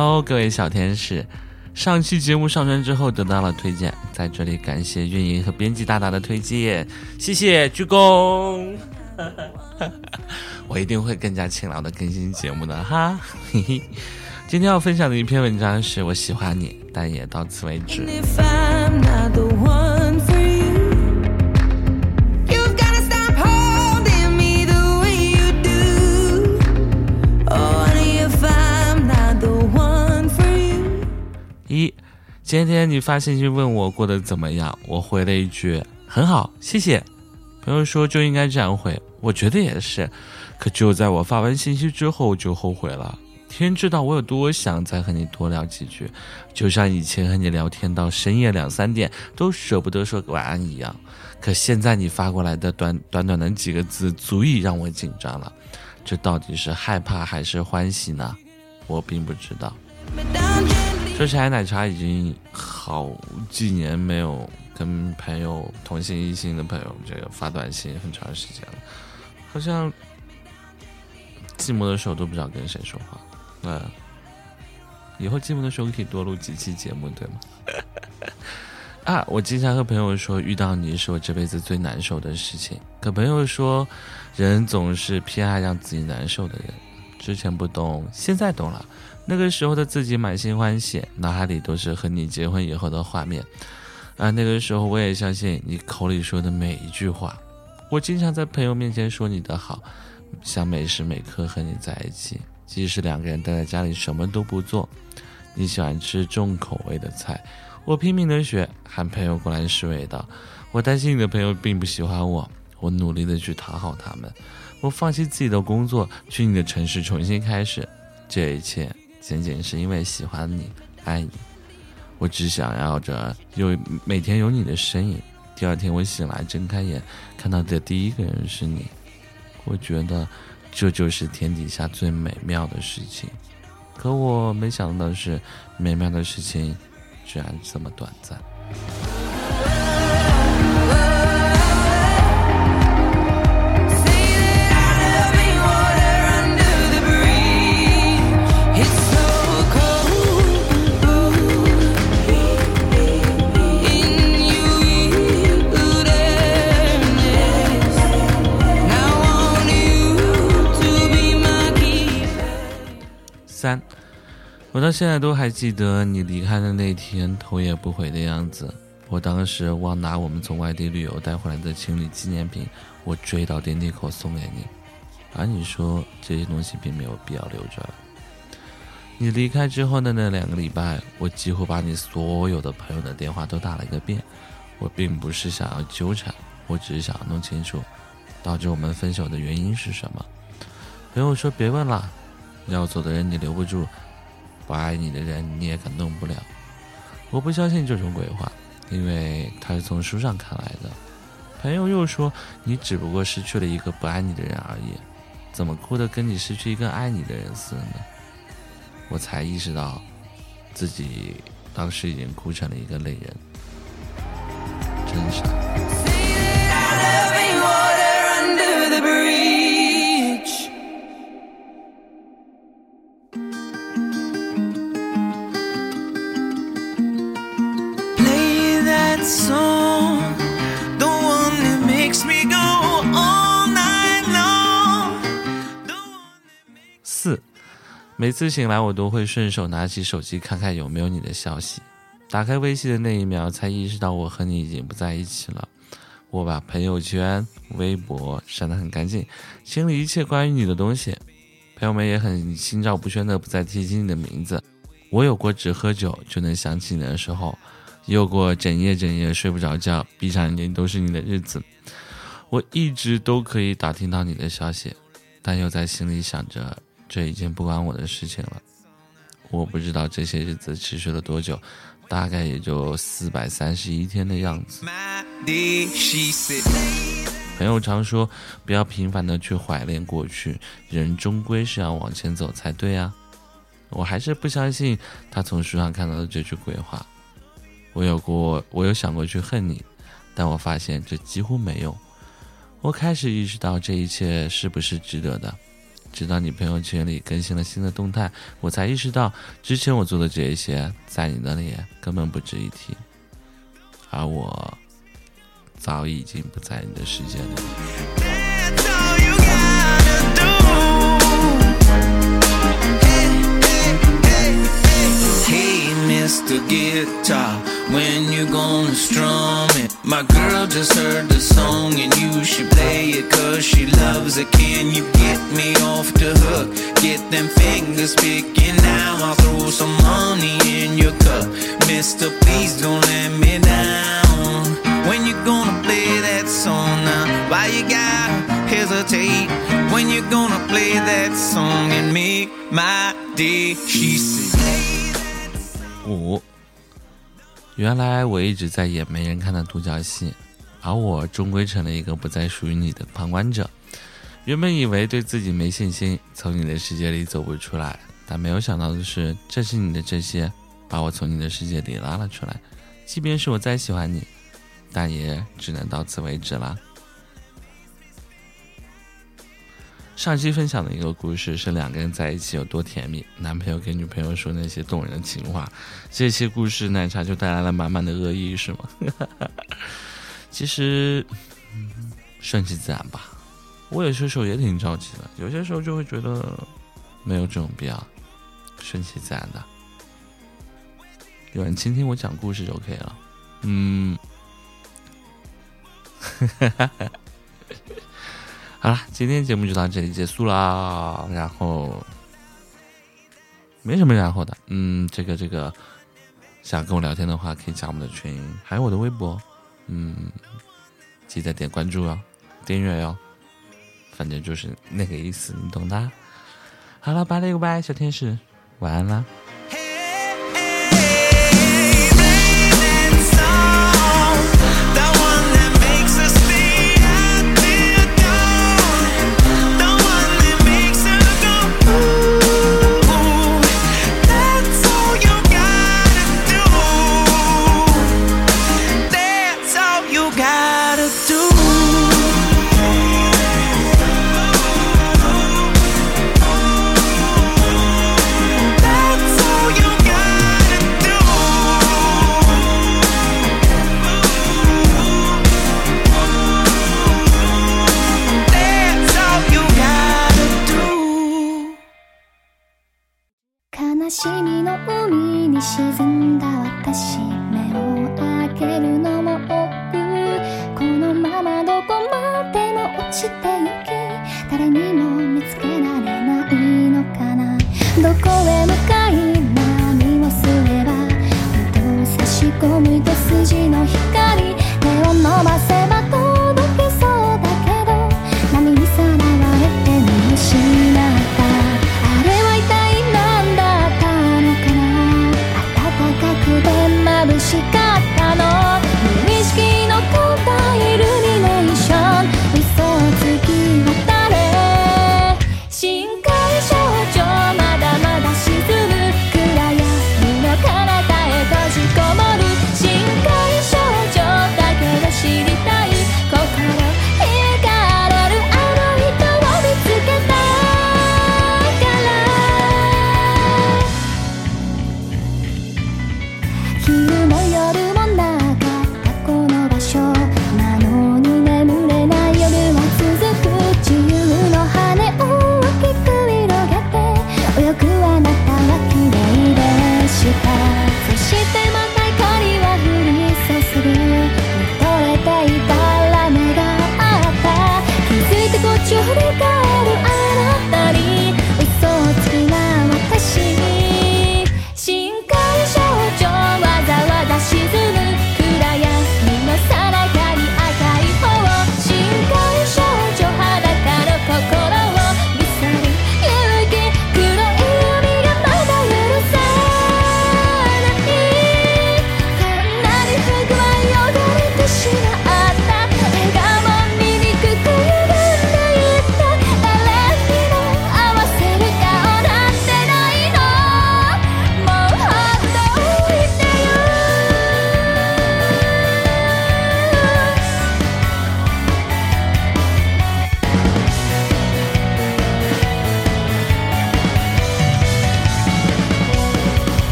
Hello，各位小天使，上期节目上传之后得到了推荐，在这里感谢运营和编辑大大的推荐，谢谢鞠躬。我一定会更加勤劳的更新节目的哈。嘿嘿，今天要分享的一篇文章是我喜欢你，但也到此为止。一，今天你发信息问我过得怎么样，我回了一句很好，谢谢。朋友说就应该这样回，我觉得也是。可就在我发完信息之后就后悔了。天知道我有多想再和你多聊几句，就像以前和你聊天到深夜两三点都舍不得说晚安一样。可现在你发过来的短短短的几个字，足以让我紧张了。这到底是害怕还是欢喜呢？我并不知道。说起来，奶茶已经好几年没有跟朋友同性异性的朋友这个发短信很长时间了，好像寂寞的时候都不知道跟谁说话。嗯，以后寂寞的时候可以多录几期节目，对吗？啊，我经常和朋友说，遇到你是我这辈子最难受的事情。可朋友说，人总是偏爱让自己难受的人。之前不懂，现在懂了。那个时候的自己满心欢喜，脑海里都是和你结婚以后的画面。啊，那个时候我也相信你口里说的每一句话。我经常在朋友面前说你的好，想每时每刻和你在一起，即使两个人待在家里什么都不做。你喜欢吃重口味的菜，我拼命的学，喊朋友过来试味道。我担心你的朋友并不喜欢我，我努力的去讨好他们。我放弃自己的工作，去你的城市重新开始。这一切。仅仅是因为喜欢你，爱你，我只想要着有每天有你的身影。第二天我醒来睁开眼，看到的第一个人是你，我觉得这就是天底下最美妙的事情。可我没想到的是，美妙的事情居然这么短暂。三，我到现在都还记得你离开的那天头也不回的样子。我当时忘拿我们从外地旅游带回来的情侣纪念品，我追到电梯口送给你，而你说这些东西并没有必要留着。你离开之后的那两个礼拜，我几乎把你所有的朋友的电话都打了一个遍。我并不是想要纠缠，我只是想要弄清楚，导致我们分手的原因是什么。朋友说别问了。要走的人你留不住，不爱你的人你也感动不了。我不相信这种鬼话，因为他是从书上看来的。朋友又说你只不过失去了一个不爱你的人而已，怎么哭的跟你失去一个爱你的人似的呢？我才意识到，自己当时已经哭成了一个泪人，真傻。四，每次醒来，我都会顺手拿起手机看看有没有你的消息。打开微信的那一秒，才意识到我和你已经不在一起了。我把朋友圈、微博删得很干净，清理一切关于你的东西。朋友们也很心照不宣的不再提起你的名字。我有过只喝酒就能想起你的时候。又过整夜整夜睡不着觉、闭上眼睛都是你的日子，我一直都可以打听到你的消息，但又在心里想着，这已经不关我的事情了。我不知道这些日子持续了多久，大概也就四百三十一天的样子。朋友常说，不要频繁的去怀念过去，人终归是要往前走才对啊。我还是不相信他从书上看到的这句鬼话。我有过，我有想过去恨你，但我发现这几乎没用。我开始意识到这一切是不是值得的，直到你朋友圈里更新了新的动态，我才意识到之前我做的这一些，在你那里根本不值一提，而我早已经不在你的世界里。The guitar when you gonna strum it. My girl just heard the song and you should play it cause she loves it. Can you get me off the hook? Get them fingers picking now. I'll throw some money in your cup. Mister, please don't let me down. When you gonna play that song now? Why you gotta hesitate? When you gonna play that song and make my day? She said. 五，原来我一直在演没人看的独角戏，而我终归成了一个不再属于你的旁观者。原本以为对自己没信心，从你的世界里走不出来，但没有想到的是，正是你的这些，把我从你的世界里拉了出来。即便是我再喜欢你，但也只能到此为止了。上期分享的一个故事是两个人在一起有多甜蜜，男朋友给女朋友说那些动人的情话。这期故事奶茶就带来了满满的恶意，是吗？其实，顺其自然吧。我有些时候也挺着急的，有些时候就会觉得没有这种必要，顺其自然的。有人倾听我讲故事就可以了。嗯。好了，今天节目就到这里结束了。然后没什么然后的，嗯，这个这个想跟我聊天的话，可以加我们的群，还有我的微博，嗯，记得点关注哦，订阅哟，反正就是那个意思，你懂的。好了，拜了个拜，小天使，晚安啦。しみの海に沈んだ私目を開けるのも億劫このままどこまでも落ちてゆき誰にも見つけられないのかな。どこへ向かい何をすれば糸を差し込む手筋の場所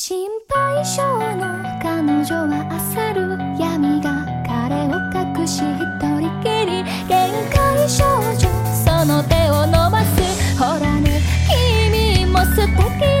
心配性の彼女は焦る闇が彼を隠し一人きり。限界少女その手を伸ばす。ほらね君も素敵